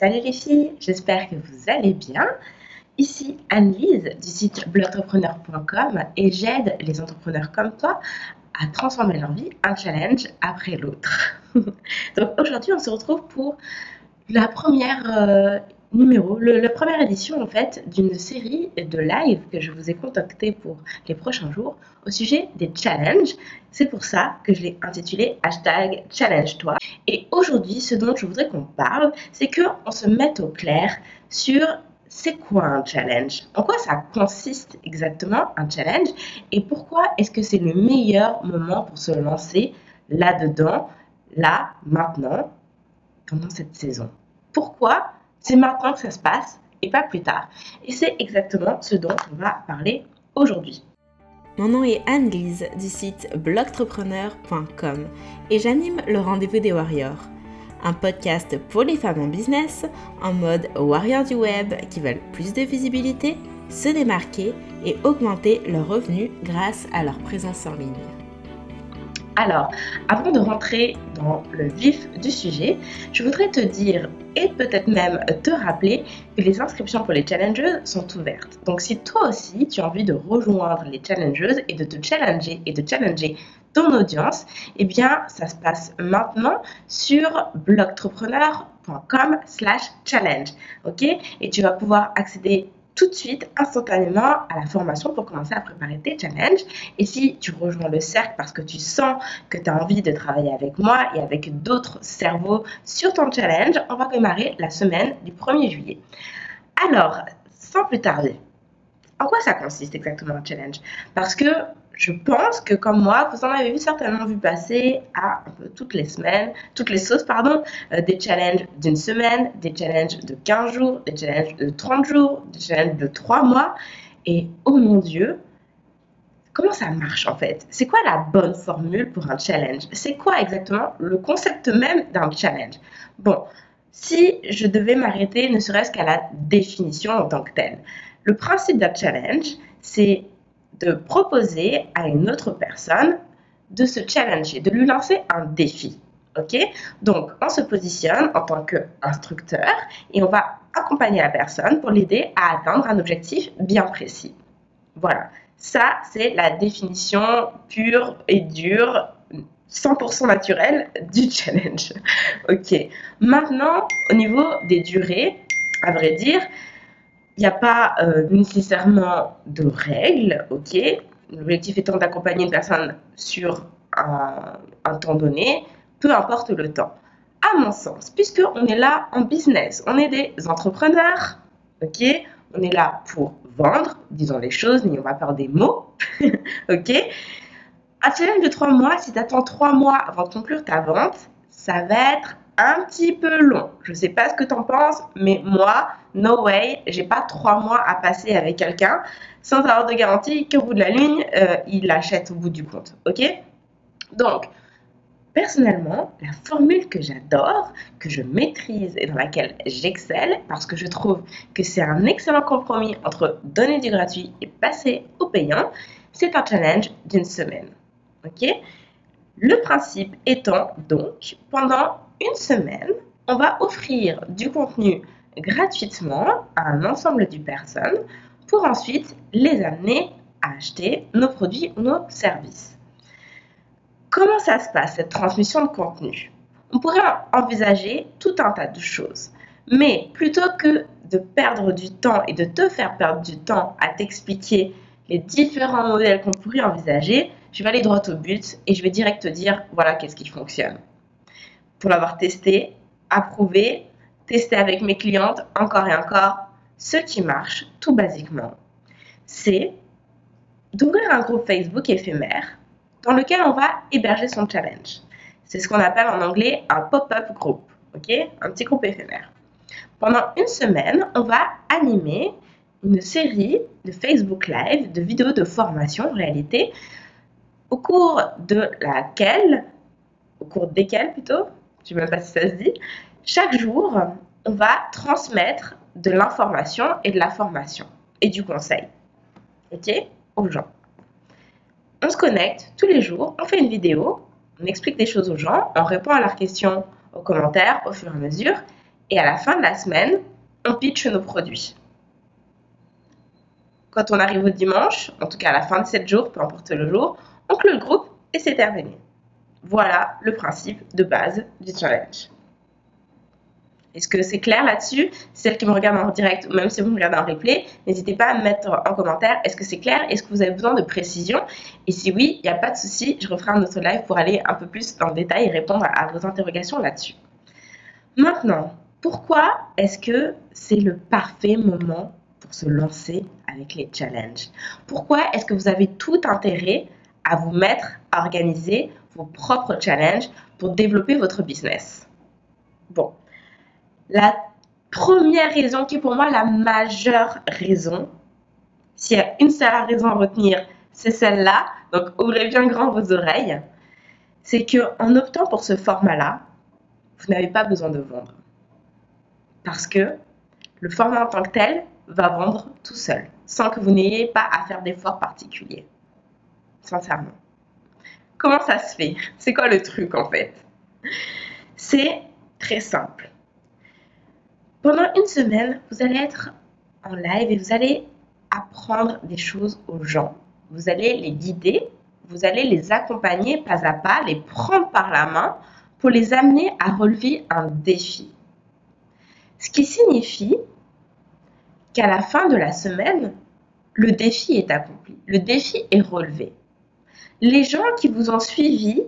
Salut les filles, j'espère que vous allez bien. Ici Anne-Lise du site blogentrepreneur.com et j'aide les entrepreneurs comme toi à transformer leur vie un challenge après l'autre. Donc aujourd'hui on se retrouve pour la première euh, numéro, le, la première édition en fait d'une série de live que je vous ai contacté pour les prochains jours au sujet des challenges. C'est pour ça que je l'ai intitulé hashtag challenge toi. Et aujourd'hui, ce dont je voudrais qu'on parle, c'est qu'on se mette au clair sur c'est quoi un challenge En quoi ça consiste exactement un challenge Et pourquoi est-ce que c'est le meilleur moment pour se lancer là-dedans, là, maintenant, pendant cette saison Pourquoi c'est maintenant que ça se passe et pas plus tard. Et c'est exactement ce dont on va parler aujourd'hui. Mon nom est Anne-Lise du site blogtrepreneur.com et j'anime le rendez-vous des warriors, un podcast pour les femmes en business en mode warrior du web qui veulent plus de visibilité, se démarquer et augmenter leurs revenus grâce à leur présence en ligne. Alors, avant de rentrer dans le vif du sujet, je voudrais te dire et peut-être même te rappeler que les inscriptions pour les challengeuses sont ouvertes. Donc si toi aussi tu as envie de rejoindre les challengeuses et de te challenger et de challenger ton audience, eh bien ça se passe maintenant sur blogtrepreneur.com slash challenge. Ok? Et tu vas pouvoir accéder tout de suite, instantanément, à la formation pour commencer à préparer tes challenges. Et si tu rejoins le cercle parce que tu sens que tu as envie de travailler avec moi et avec d'autres cerveaux sur ton challenge, on va démarrer la semaine du 1er juillet. Alors, sans plus tarder, en quoi ça consiste exactement un challenge? Parce que je pense que comme moi, vous en avez certainement vu passer à toutes les semaines, toutes les sauces, pardon, euh, des challenges d'une semaine, des challenges de 15 jours, des challenges de 30 jours, des challenges de 3 mois. Et oh mon Dieu, comment ça marche en fait? C'est quoi la bonne formule pour un challenge? C'est quoi exactement le concept même d'un challenge? Bon, si je devais m'arrêter ne serait-ce qu'à la définition en tant que telle, le principe d'un challenge, c'est de proposer à une autre personne de se challenger, de lui lancer un défi. OK? Donc, on se positionne en tant qu'instructeur et on va accompagner la personne pour l'aider à atteindre un objectif bien précis. Voilà. Ça, c'est la définition pure et dure 100% naturelle du challenge. Ok? Maintenant, au niveau des durées, à vrai dire, n'y a pas euh, nécessairement de règles, ok? L'objectif étant d'accompagner une personne sur un, temps donné, peu importe le temps. À mon sens, puisque on est là en business, on est des entrepreneurs, ok? On est là pour vendre, disons les choses, n'ayons pas peur des mots, ok? Un challenge de trois mois, si tu attends trois mois avant de conclure ta vente, ça va être un petit peu long. Je ne sais pas ce que tu en penses, mais moi, no way, j'ai pas trois mois à passer avec quelqu'un sans avoir de garantie qu'au bout de la ligne, euh, il l'achète au bout du compte. Ok? Donc, personnellement, la formule que j'adore, que je maîtrise et dans laquelle j'excelle, parce que je trouve que c'est un excellent compromis entre donner du gratuit et passer au payant, c'est un challenge d'une semaine. Ok? Le principe étant donc, pendant une semaine, on va offrir du contenu gratuitement à un ensemble de personnes pour ensuite les amener à acheter nos produits ou nos services. Comment ça se passe, cette transmission de contenu? On pourrait envisager tout un tas de choses. Mais plutôt que de perdre du temps et de te faire perdre du temps à t'expliquer les différents modèles qu'on pourrait envisager, je vais aller droit au but et je vais direct te dire voilà qu'est-ce qui fonctionne. Pour l'avoir testé, approuvé, testé avec mes clientes encore et encore, ce qui marche tout basiquement, c'est d'ouvrir un groupe Facebook éphémère dans lequel on va héberger son challenge. C'est ce qu'on appelle en anglais un pop-up group, ok? Un petit groupe éphémère. Pendant une semaine, on va animer une série de Facebook Live, de vidéos de formation en réalité, au cours de laquelle, au cours desquelles plutôt, je ne sais même pas si ça se dit, chaque jour, on va transmettre de l'information et de la formation et du conseil, ok, aux gens. On se connecte tous les jours, on fait une vidéo, on explique des choses aux gens, on répond à leurs questions, aux commentaires au fur et à mesure, Et à la fin de la semaine, on pitch nos produits. Quand on arrive au dimanche, en tout cas à la fin de 7 jours, peu importe le jour, on clôt le groupe et c'est terminé. Voilà le principe de base du challenge. Est-ce que c'est clair là-dessus? Celle qui me regarde en direct ou même si vous me regardez en replay, n'hésitez pas à me mettre en commentaire est-ce que c'est clair? Est-ce que vous avez besoin de précision? Et si oui, il n'y a pas de souci, je referai un autre live pour aller un peu plus dans le détail et répondre à vos interrogations là-dessus. Maintenant, pourquoi est-ce que c'est le parfait moment pour se lancer avec les challenges? Pourquoi est-ce que vous avez tout intérêt à vous mettre à organiser vos propres challenges pour développer votre business Bon, la première raison qui est pour moi la majeure raison, s'il y a une seule raison à retenir, c'est celle-là. Donc ouvrez bien grand vos oreilles. C'est que en optant pour ce format-là, vous n'avez pas besoin de vendre. Parce que le format en tant que tel va vendre tout seul, sans que vous n'ayez pas à faire d'efforts particuliers. Sincèrement. Comment ça se fait? C'est quoi le truc en fait? C'est très simple. Pendant une semaine, vous allez être en live et vous allez apprendre des choses aux gens. Vous allez les guider, vous allez les accompagner pas à pas, les prendre par la main pour les amener à relever un défi. Ce qui signifie qu'à la fin de la semaine, le défi est accompli, le défi est relevé. Les gens qui vous ont suivi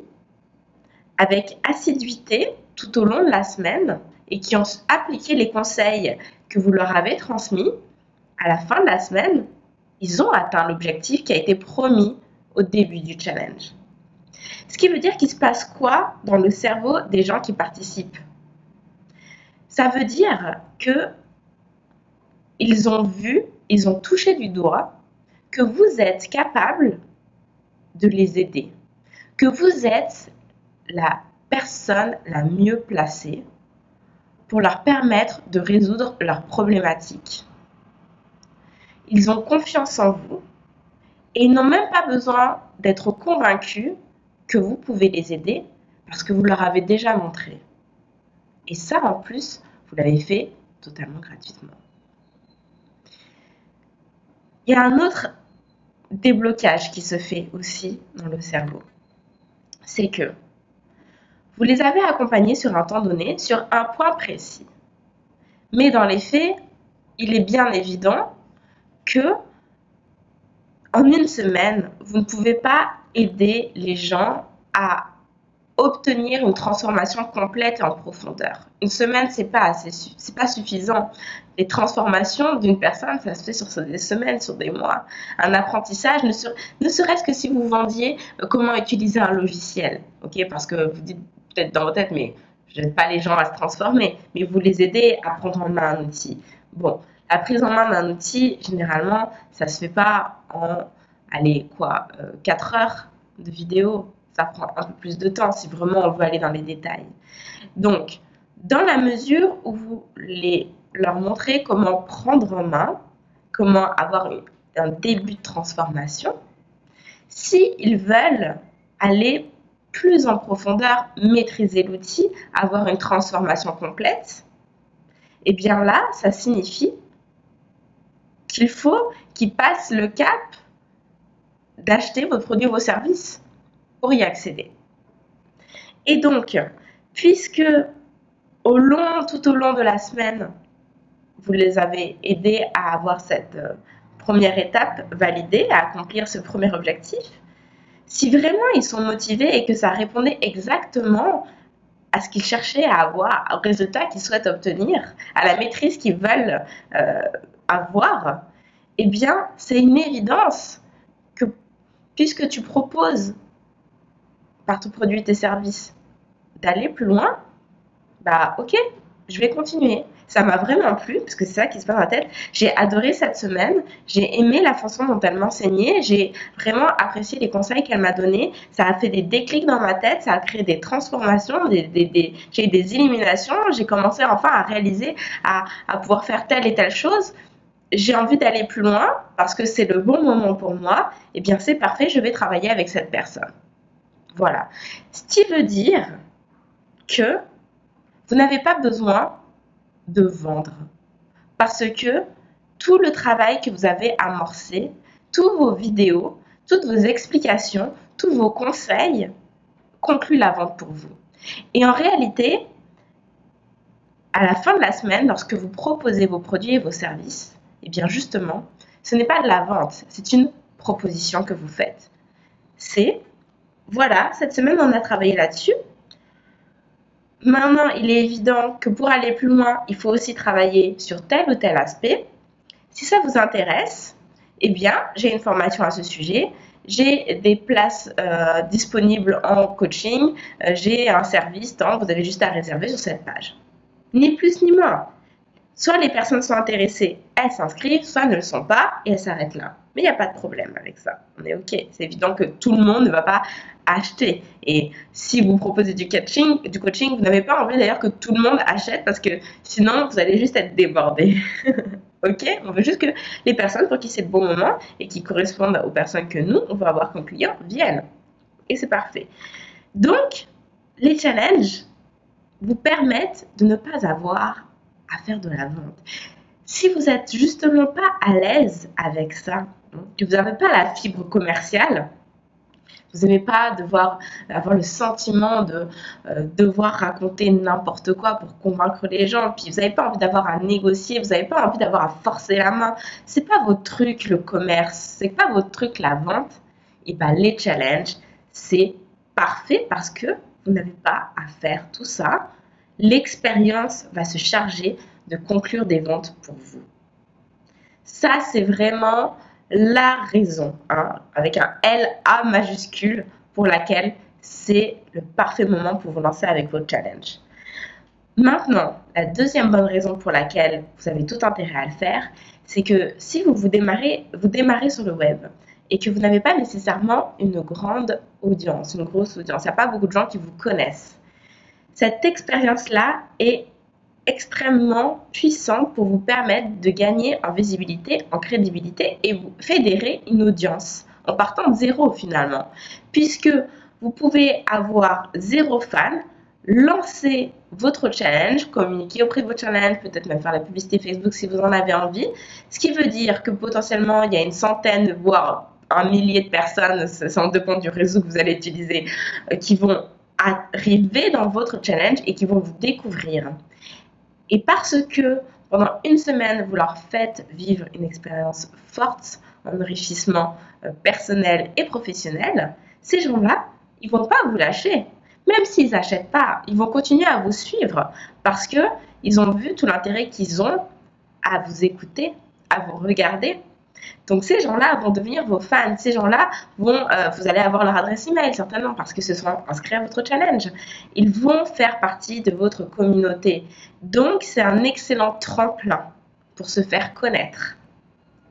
avec assiduité tout au long de la semaine et qui ont appliqué les conseils que vous leur avez transmis, à la fin de la semaine, ils ont atteint l'objectif qui a été promis au début du challenge. Ce qui veut dire qu'il se passe quoi dans le cerveau des gens qui participent? Ça veut dire que ils ont vu, ils ont touché du doigt que vous êtes capable de les aider, que vous êtes la personne la mieux placée pour leur permettre de résoudre leurs problématiques. Ils ont confiance en vous et ils n'ont même pas besoin d'être convaincus que vous pouvez les aider parce que vous leur avez déjà montré. Et ça, en plus, vous l'avez fait totalement gratuitement. Il y a un autre déblocage qui se fait aussi dans le cerveau. C'est que vous les avez accompagnés sur un temps donné, sur un point précis. Mais dans les faits, il est bien évident que en une semaine, vous ne pouvez pas aider les gens à obtenir une transformation complète et en profondeur. Une semaine, c'est pas c'est pas suffisant. Les transformations d'une personne, ça se fait sur des semaines, sur des mois. Un apprentissage, ne, ne serait-ce que si vous vendiez euh, comment utiliser un logiciel, Parce que vous dites peut-être dans votre tête, mais je n'aide pas les gens à se transformer, mais vous les aidez à prendre en main un outil. Bon, la prise en main d'un outil, généralement, ça se fait pas en, allez, quoi, 4 euh, heures de vidéo. Ça prend un peu plus de temps si vraiment on veut aller dans les détails. Donc, dans la mesure où vous les, leur montrez comment prendre en main, comment avoir un début de transformation, s'ils veulent aller plus en profondeur, maîtriser l'outil, avoir une transformation complète, eh bien là, ça signifie qu'il faut qu'ils passent le cap d'acheter vos produits ou vos services pour y accéder. Et donc, puisque tout au long de la semaine, vous les avez aidés à avoir cette euh, première étape validée, à accomplir ce premier objectif, si vraiment ils sont motivés et que ça répondait exactement à ce qu'ils cherchaient à avoir, au résultat qu'ils souhaitent obtenir, à la maîtrise qu'ils veulent euh, avoir, eh bien, c'est une évidence que puisque tu proposes par ton produit et tes services d'aller plus loin, bah ok, je vais continuer. Ça m'a vraiment plu, parce que c'est ça qui se passe dans la tête. J'ai adoré cette semaine, j'ai aimé la façon dont elle m'enseignait, j'ai vraiment apprécié les conseils qu'elle m'a donnés. Ça a fait des déclics dans ma tête, ça a créé des transformations, des, des, j'ai eu des illuminations, j'ai commencé enfin à réaliser, à, à pouvoir faire telle et telle chose. J'ai envie d'aller plus loin parce que c'est le bon moment pour moi, eh bien c'est parfait, je vais travailler avec cette personne. Voilà. Ce qui veut dire que vous n'avez pas besoin de vendre. Parce que tout le travail que vous avez amorcé, toutes vos vidéos, toutes vos explications, tous vos conseils concluent la vente pour vous. Et en réalité, à la fin de la semaine, lorsque vous proposez vos produits et vos services, eh bien justement, ce n'est pas de la vente, c'est une proposition que vous faites. C'est, voilà, cette semaine on a travaillé là-dessus. Maintenant, il est évident que pour aller plus loin, il faut aussi travailler sur tel ou tel aspect. Si ça vous intéresse, eh bien, j'ai une formation à ce sujet. J'ai des places euh, disponibles en coaching. Euh, j'ai un service, tant vous avez juste à réserver sur cette page. Ni plus ni moins. Soit les personnes sont intéressées, elles s'inscrivent, soit ne le sont pas et elles s'arrêtent là. Mais il n'y a pas de problème avec ça. On est OK. C'est évident que tout le monde ne va pas acheter. Et si vous proposez du coaching, du coaching vous n'avez pas envie d'ailleurs que tout le monde achète parce que sinon vous allez juste être débordé. ok? On veut juste que les personnes pour qui c'est le bon moment et qui correspondent aux personnes que nous, on va avoir comme clients, viennent. Et c'est parfait. Donc, les challenges vous permettent de ne pas avoir à faire de la vente. Si vous n'êtes justement pas à l'aise avec ça, que vous n'avez pas la fibre commerciale, vous n'aimez pas devoir avoir le sentiment de euh, devoir raconter n'importe quoi pour convaincre les gens, puis vous n'avez pas envie d'avoir à négocier, vous n'avez pas envie d'avoir à forcer la main. C'est pas votre truc le commerce, c'est pas votre truc la vente. Et bien les challenges, c'est parfait parce que vous n'avez pas à faire tout ça. L'expérience va se charger de conclure des ventes pour vous. Ça, c'est vraiment la raison, hein, avec un LA majuscule, pour laquelle c'est le parfait moment pour vous lancer avec votre challenge. Maintenant, la deuxième bonne raison pour laquelle vous avez tout intérêt à le faire, c'est que si vous, vous, démarrez, vous démarrez sur le web et que vous n'avez pas nécessairement une grande audience, une grosse audience, il n'y a pas beaucoup de gens qui vous connaissent, cette expérience-là est extrêmement puissante pour vous permettre de gagner en visibilité, en crédibilité et vous fédérer une audience en partant de zéro finalement. Puisque vous pouvez avoir zéro fan, lancer votre challenge, communiquer auprès de votre challenge, peut-être même faire la publicité Facebook si vous en avez envie. Ce qui veut dire que potentiellement il y a une centaine, voire un millier de personnes, ça dépend du réseau que vous allez utiliser, euh, qui vont arriver dans votre challenge et qui vont vous découvrir. Et parce que pendant une semaine, vous leur faites vivre une expérience forte en enrichissement euh, personnel et professionnel, ces gens-là, ils vont pas vous lâcher. Même s'ils n'achètent pas, ils vont continuer à vous suivre parce que ils ont vu tout l'intérêt qu'ils ont à vous écouter, à vous regarder donc ces gens-là vont devenir vos fans. Ces gens-là vont, euh, vous allez avoir leur adresse email certainement parce que ce sont inscrits à votre challenge. Ils vont faire partie de votre communauté. Donc c'est un excellent tremplin pour se faire connaître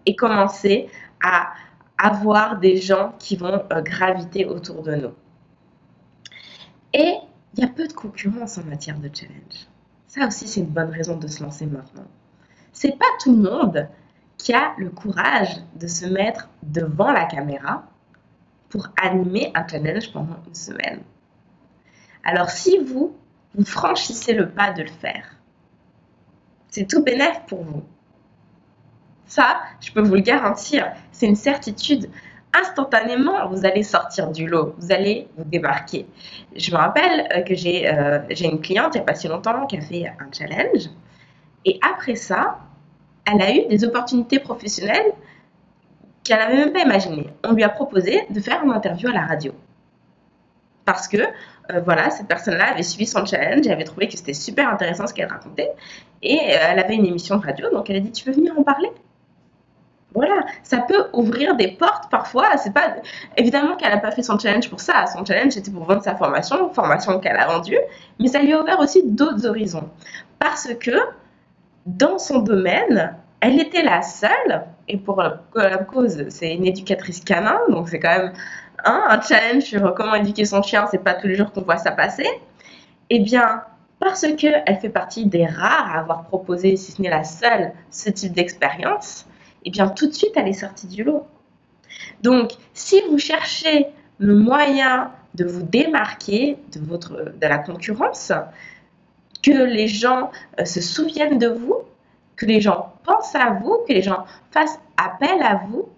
et commencer à avoir des gens qui vont euh, graviter autour de nous. Et il y a peu de concurrence en matière de challenge. Ça aussi, c'est une bonne raison de se lancer maintenant. C'est pas tout le monde qui a le courage de se mettre devant la caméra pour animer un challenge pendant une semaine. Alors si vous, vous franchissez le pas de le faire, c'est tout bénéf pour vous. Ça, je peux vous le garantir, c'est une certitude. Instantanément, vous allez sortir du lot, vous allez vous démarquer. Je me rappelle euh, que euh, j'ai une cliente il n'y a pas si longtemps qui a fait un challenge. Et après ça, elle a eu des opportunités professionnelles qu'elle n'avait même pas imaginées. On lui a proposé de faire une interview à la radio. Parce que, euh, voilà, cette personne-là avait suivi son challenge, elle avait trouvé que c'était super intéressant ce qu'elle racontait, et euh, elle avait une émission de radio, donc elle a dit, tu veux venir en parler? Voilà, ça peut ouvrir des portes parfois. C'est pas évidemment qu'elle n'a pas fait son challenge pour ça. Son challenge était pour vendre sa formation, formation qu'elle a vendue, mais ça lui a ouvert aussi d'autres horizons parce que dans son domaine, elle était la seule, et pour la cause, c'est une éducatrice canin, donc c'est quand même un challenge sur comment éduquer son chien, c'est pas tous les jours qu'on voit ça passer. Eh bien, parce qu'elle fait partie des rares à avoir proposé, si ce n'est la seule, ce type d'expérience, eh bien, tout de suite, elle est sortie du lot. Donc, si vous cherchez le moyen de vous démarquer de, votre, de la concurrence, que les gens euh, se souviennent de vous, que les gens pensent à vous, que les gens fassent appel à vous,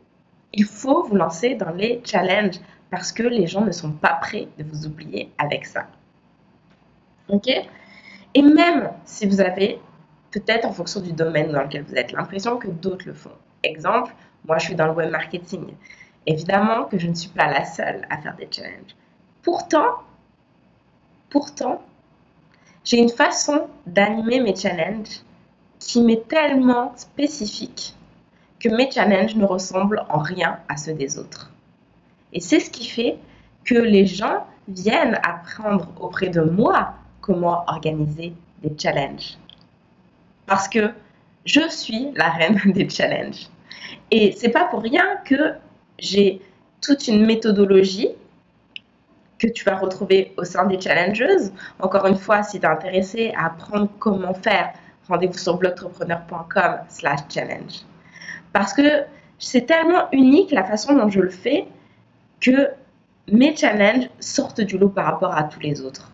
il faut vous lancer dans les challenges parce que les gens ne sont pas prêts de vous oublier avec ça. Ok? Et même si vous avez, peut-être en fonction du domaine dans lequel vous êtes, l'impression que d'autres le font. Exemple, moi je suis dans le web marketing. Évidemment que je ne suis pas la seule à faire des challenges. Pourtant, pourtant, j'ai une façon d'animer mes challenges qui m'est tellement spécifique que mes challenges ne ressemblent en rien à ceux des autres. Et c'est ce qui fait que les gens viennent apprendre auprès de moi comment organiser des challenges. Parce que je suis la reine des challenges. Et c'est pas pour rien que j'ai toute une méthodologie que tu vas retrouver au sein des challenges. Encore une fois, si tu es intéressé à apprendre comment faire, rendez-vous sur blogentrepreneur.com slash challenge. Parce que c'est tellement unique la façon dont je le fais que mes challenges sortent du lot par rapport à tous les autres.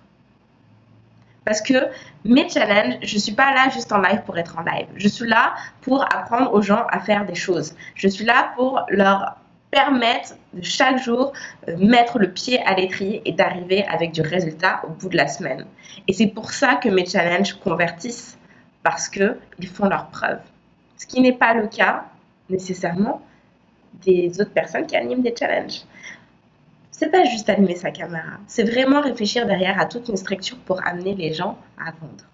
Parce que mes challenges, je ne suis pas là juste en live pour être en live. Je suis là pour apprendre aux gens à faire des choses. Je suis là pour leur permettre de chaque jour euh, mettre le pied à l'étrier et d'arriver avec du résultat au bout de la semaine. Et c'est pour ça que mes challenges convertissent parce qu'ils font leurs preuves. Ce qui n'est pas le cas nécessairement des autres personnes qui animent des challenges. C'est pas juste allumer sa caméra, c'est vraiment réfléchir derrière à toute une structure pour amener les gens à vendre.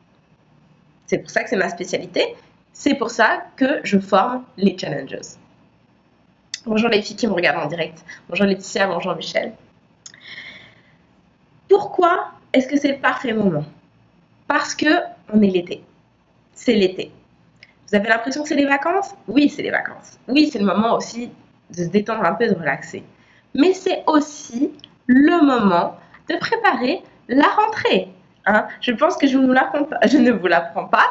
C'est pour ça que c'est ma spécialité, c'est pour ça que je forme les challengers. Bonjour les filles qui me regardent en direct. Bonjour Laetitia, bonjour Michel. Pourquoi est-ce que c'est le parfait moment? Parce que on est l'été. C'est l'été. Vous avez l'impression que c'est les vacances? Oui, c'est les vacances. Oui, c'est le moment aussi de se détendre un peu, de relaxer. Mais c'est aussi le moment de préparer la rentrée. Hein. je pense que je, je ne vous l'apprends pas.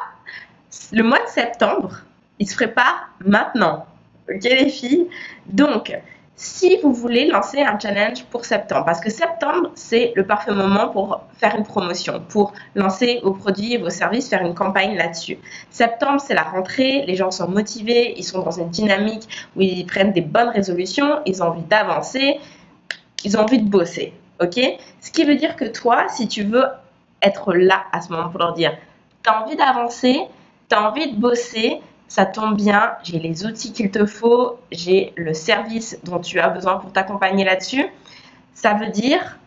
Le mois de septembre, il se prépare maintenant. Ok les filles Donc, si vous voulez lancer un challenge pour septembre, parce que septembre, c'est le parfait moment pour faire une promotion, pour lancer vos produits et vos services, faire une campagne là-dessus. Septembre, c'est la rentrée, les gens sont motivés, ils sont dans une dynamique où ils prennent des bonnes résolutions, ils ont envie d'avancer, ils ont envie de bosser. OK? Ce qui veut dire que toi, si tu veux être là à ce moment pour leur dire, tu as envie d'avancer, tu as envie de bosser, ça tombe bien, j'ai les outils qu'il te faut, j'ai le service dont tu as besoin pour t'accompagner là-dessus. Ça veut dire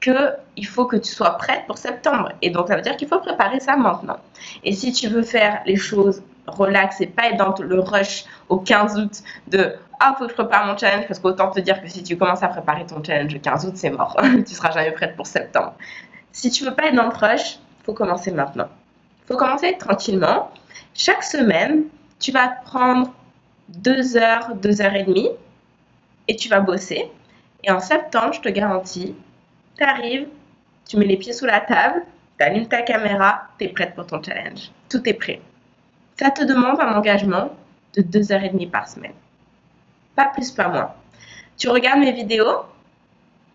qu'il faut que tu sois prête pour septembre. Et donc, ça veut dire qu'il faut préparer ça maintenant. Et si tu veux faire les choses relax et pas être dans le rush au 15 août de ah, faut que je prépare mon challenge parce qu'autant te dire que si tu commences à préparer ton challenge le 15 août, c'est mort. tu seras jamais prête pour septembre. Si tu veux pas être dans le rush, faut commencer maintenant. faut commencer tranquillement. Chaque semaine, tu vas prendre deux heures, deux heures et demie et tu vas bosser. Et en septembre, je te garantis, tu arrives, tu mets les pieds sous la table, tu allumes ta caméra, tu es prête pour ton challenge. Tout est prêt. Ça te demande un engagement de deux heures et demie par semaine. Pas plus, pas moins. Tu regardes mes vidéos,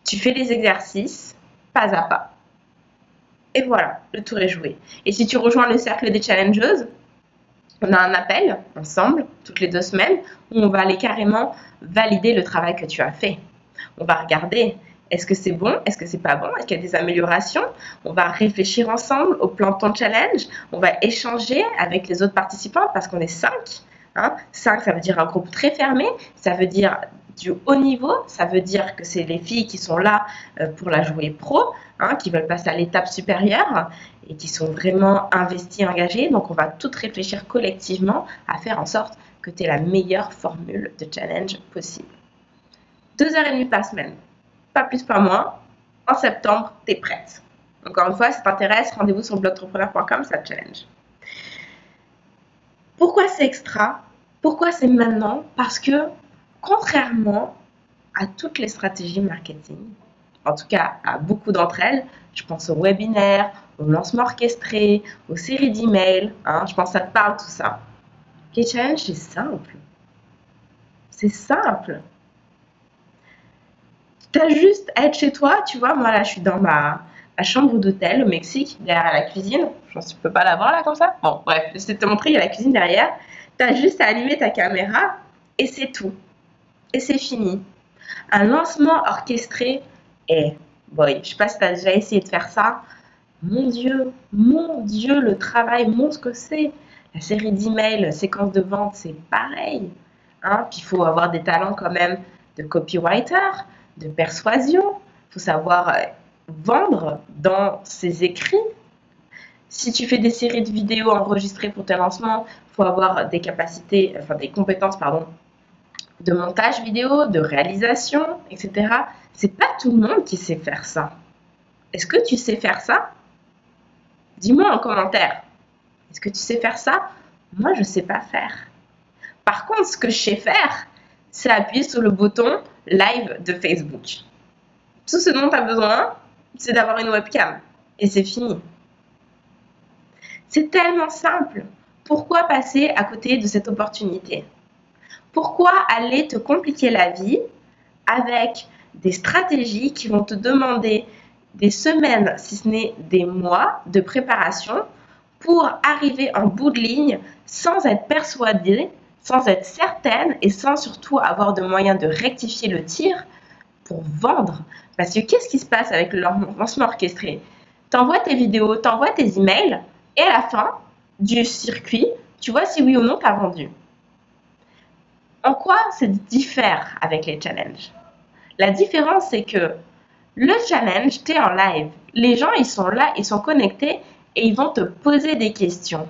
tu fais les exercices, pas à pas. Et voilà, le tour est joué. Et si tu rejoins le cercle des challengeuses, on a un appel ensemble, toutes les deux semaines, où on va aller carrément valider le travail que tu as fait. On va regarder est-ce que c'est bon, est-ce que c'est pas bon, est-ce qu'il y a des améliorations? On va réfléchir ensemble au plan de ton challenge. On va échanger avec les autres participants parce qu'on est cinq. Hein. Cinq, ça veut dire un groupe très fermé. Ça veut dire du haut niveau. Ça veut dire que c'est les filles qui sont là euh, pour la jouer pro, hein, qui veulent passer à l'étape supérieure et qui sont vraiment investies, engagées. Donc, on va toutes réfléchir collectivement à faire en sorte que tu aies la meilleure formule de challenge possible. Deux heures et demie par semaine, pas plus, pas moins. En septembre, tu es prête. Encore une fois, si t'intéresse, rendez-vous sur blogentrepreneur.com, ça challenge. Pourquoi c'est extra? Pourquoi c'est maintenant? Parce que contrairement à toutes les stratégies marketing, en tout cas à beaucoup d'entre elles, je pense aux webinaires, aux lancements orchestrés, aux séries d'emails, hein, je pense que ça te parle tout ça. K-Challenge, c'est simple. C'est simple. Tu as juste à être chez toi, tu vois, moi là je suis dans ma chambre d'hôtel au Mexique, derrière la cuisine. Je pense que tu peux pas la voir là comme ça. Bon, bref, je vais te montrer, il y a la cuisine derrière. Tu as juste à allumer ta caméra et c'est tout. Et c'est fini. Un lancement orchestré, et boy, je sais pas si tu as déjà essayé de faire ça. Mon Dieu, mon Dieu, le travail montre que c'est. La série d'emails, séquence de vente, c'est pareil. Hein? Puis il faut avoir des talents quand même de copywriter, de persuasion. Il faut savoir euh, vendre dans ses écrits. Si tu fais des séries de vidéos enregistrées pour tes lancements, il faut avoir des capacités, enfin des compétences, pardon, de montage vidéo, de réalisation, etc. C'est pas tout le monde qui sait faire ça. Est-ce que tu sais faire ça? Dis-moi en commentaire. Est-ce que tu sais faire ça? Moi, je ne sais pas faire. Par contre, ce que je sais faire, c'est appuyer sur le bouton live de Facebook. Tout ce dont tu as besoin, c'est d'avoir une webcam. Et c'est fini. C'est tellement simple. Pourquoi passer à côté de cette opportunité? Pourquoi aller te compliquer la vie avec des stratégies qui vont te demander des semaines, si ce n'est des mois de préparation pour arriver en bout de ligne sans être persuadée, sans être certaine et sans surtout avoir de moyens de rectifier le tir pour vendre. Parce que qu'est-ce qui se passe avec le lancement orchestré? T'envoies tes vidéos, t'envoies tes emails et à la fin du circuit, tu vois si oui ou non tu as vendu. En quoi ça diffère avec les challenges? La différence, c'est que le challenge, tu en live. Les gens, ils sont là, ils sont connectés et ils vont te poser des questions.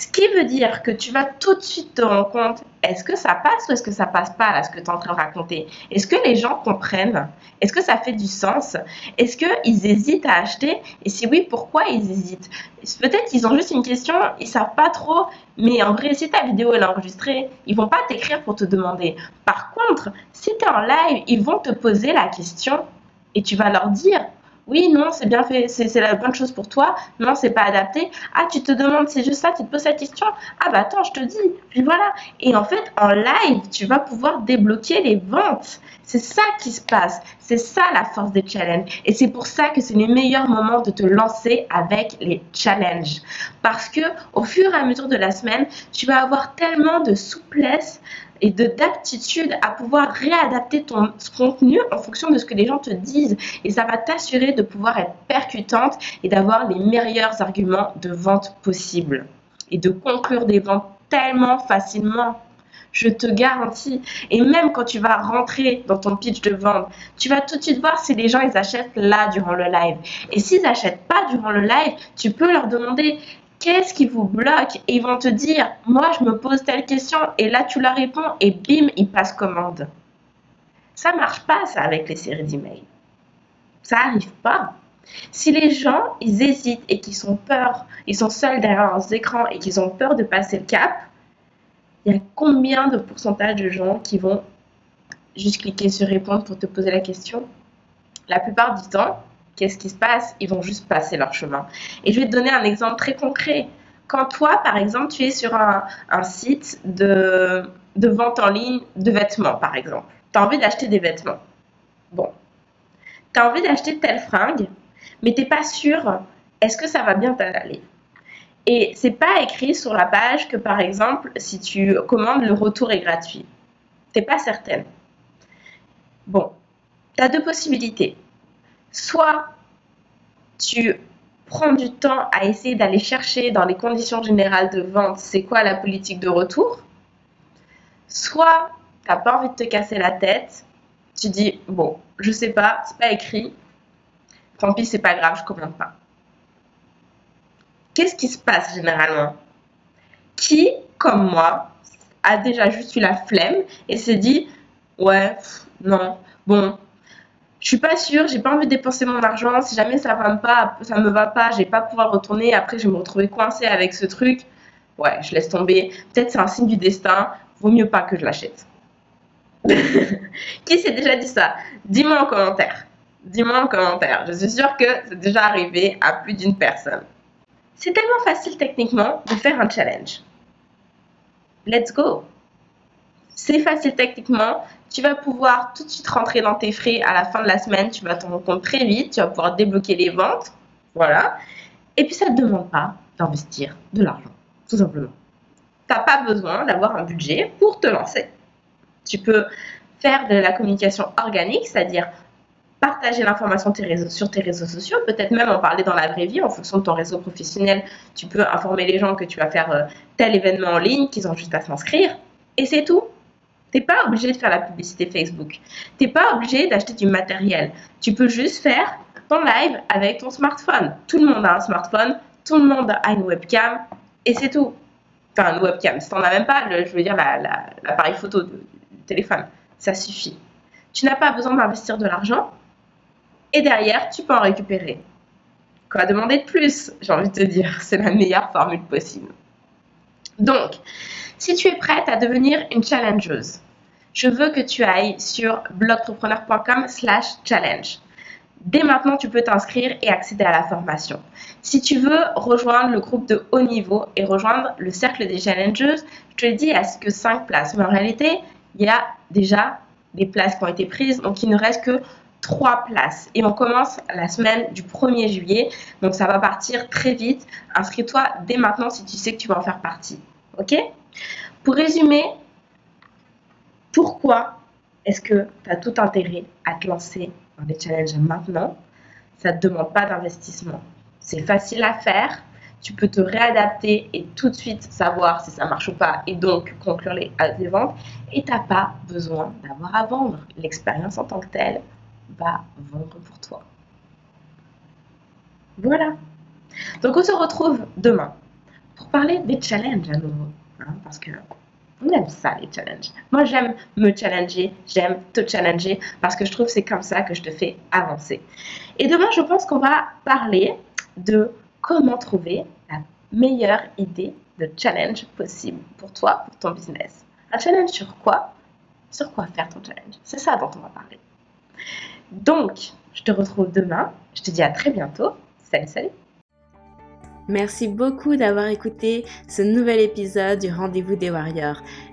Ce qui veut dire que tu vas tout de suite te rendre compte, est-ce que ça passe ou est-ce que ça passe pas là, ce que tu es en train de raconter? Est-ce que les gens comprennent? Est-ce que ça fait du sens? Est-ce qu'ils hésitent à acheter? Et si oui, pourquoi ils hésitent? Peut-être qu'ils ont juste une question, ils savent pas trop, mais en vrai, si ta vidéo est enregistrée, ils vont pas t'écrire pour te demander. Par contre, si tu es en live, ils vont te poser la question et tu vas leur dire oui, non, c'est bien fait, c'est la bonne chose pour toi. Non, c'est pas adapté. Ah, tu te demandes, c'est juste ça, tu te poses cette question. Ah, bah attends, je te dis. Puis voilà. Et en fait, en live, tu vas pouvoir débloquer les ventes. C'est ça qui se passe. C'est ça la force des challenges. Et c'est pour ça que c'est le meilleur moment de te lancer avec les challenges. Parce que au fur et à mesure de la semaine, tu vas avoir tellement de souplesse et de d'aptitude à pouvoir réadapter ton contenu en fonction de ce que les gens te disent. Et ça va t'assurer de pouvoir être percutante et d'avoir les meilleurs arguments de vente possibles. Et de conclure des ventes tellement facilement. Je te garantis. Et même quand tu vas rentrer dans ton pitch de vente, tu vas tout de suite voir si les gens ils achètent là durant le live. Et s'ils n'achètent pas durant le live, tu peux leur demander qu'est-ce qui vous bloque Et ils vont te dire, moi je me pose telle question et là tu la réponds et bim, ils passent commande. Ça marche pas ça avec les séries d'emails. Ça arrive pas. Si les gens, ils hésitent et qu'ils sont peur, ils sont seuls derrière leurs écrans et qu'ils ont peur de passer le cap, il y a combien de pourcentage de gens qui vont juste cliquer sur répondre pour te poser la question? La plupart du temps, qu'est-ce qui se passe? Ils vont juste passer leur chemin. Et je vais te donner un exemple très concret. Quand toi, par exemple, tu es sur un, site de, vente en ligne de vêtements, par exemple, tu as envie d'acheter des vêtements. Bon, tu as envie d'acheter telle fringue, mais tu n'es pas sûr, est-ce que ça va bien t'aller? Et c'est pas écrit sur la page que, par exemple, si tu commandes, le retour est gratuit. Tu n'es pas certaine. Bon, tu as deux possibilités soit tu prends du temps à essayer d'aller chercher dans les conditions générales de vente c'est quoi la politique de retour, soit tu n'as pas envie de te casser la tête, tu dis bon, je sais pas, c'est pas écrit, tant pis, c'est pas grave, je commande pas. Qu'est-ce qui se passe généralement? Qui, comme moi, a déjà juste eu la flemme et s'est dit ouais, non, bon, je suis pas sûre, j'ai pas envie de dépenser mon argent. Si jamais ça va pas, ça me va pas, je vais pas pouvoir retourner. Après, je vais me retrouver coincée avec ce truc. Ouais, je laisse tomber. Peut-être c'est un signe du destin. Vaut mieux pas que je l'achète. Qui s'est déjà dit ça? Dis-moi en commentaire. Dis-moi en commentaire. Je suis sûre que c'est déjà arrivé à plus d'une personne. C'est tellement facile techniquement de faire un challenge. Let's go. C'est facile techniquement. Tu vas pouvoir tout de suite rentrer dans tes frais à la fin de la semaine. Tu vas te rendre compte très vite. Tu vas pouvoir débloquer les ventes. Voilà. Et puis, ça ne te demande pas d'investir de l'argent, tout simplement. Tu n'as pas besoin d'avoir un budget pour te lancer. Tu peux faire de la communication organique, c'est-à-dire partager l'information sur tes réseaux sociaux, peut-être même en parler dans la vraie vie en fonction de ton réseau professionnel. Tu peux informer les gens que tu vas faire euh, tel événement en ligne, qu'ils ont juste à s'inscrire, et c'est tout. Tu n'es pas obligé de faire la publicité Facebook. Tu n'es pas obligé d'acheter du matériel. Tu peux juste faire ton live avec ton smartphone. Tout le monde a un smartphone, tout le monde a une webcam, et c'est tout. Enfin, une webcam, si tu n'en as même pas, je veux dire l'appareil photo du téléphone, ça suffit. Tu n'as pas besoin d'investir de l'argent et derrière, tu peux en récupérer. Quoi demander de plus J'ai envie de te dire, c'est la meilleure formule possible. Donc, si tu es prête à devenir une challengeuse, je veux que tu ailles sur blogtrepreneur.com slash challenge. Dès maintenant, tu peux t'inscrire et accéder à la formation. Si tu veux rejoindre le groupe de haut niveau et rejoindre le cercle des challengeuses, je te dis à ce que 5 places. Mais en réalité, il y a déjà des places qui ont été prises, donc il ne reste que trois places. Et on commence la semaine du 1er juillet. Donc ça va partir très vite. Inscris-toi dès maintenant si tu sais que tu vas en faire partie. OK? Pour résumer, pourquoi est-ce que tu as tout intérêt à te lancer dans les challenges maintenant? Ça ne te demande pas d'investissement. C'est facile à faire. Tu peux te réadapter et tout de suite savoir si ça marche ou pas et donc conclure les, les ventes. Et tu n'as pas besoin d'avoir à vendre. L'expérience en tant que telle, va vendre pour toi. Voilà. Donc on se retrouve demain pour parler des challenges à nouveau. Hein, parce que on aime ça les challenges. Moi j'aime me challenger, j'aime te challenger parce que je trouve que c'est comme ça que je te fais avancer. Et demain je pense qu'on va parler de comment trouver la meilleure idée de challenge possible pour toi, pour ton business. Un challenge sur quoi? Sur quoi faire ton challenge? C'est ça dont on va parler. Donc, je te retrouve demain. Je te dis à très bientôt. Salut, salut. Merci beaucoup d'avoir écouté ce nouvel épisode du Rendez-vous des Warriors.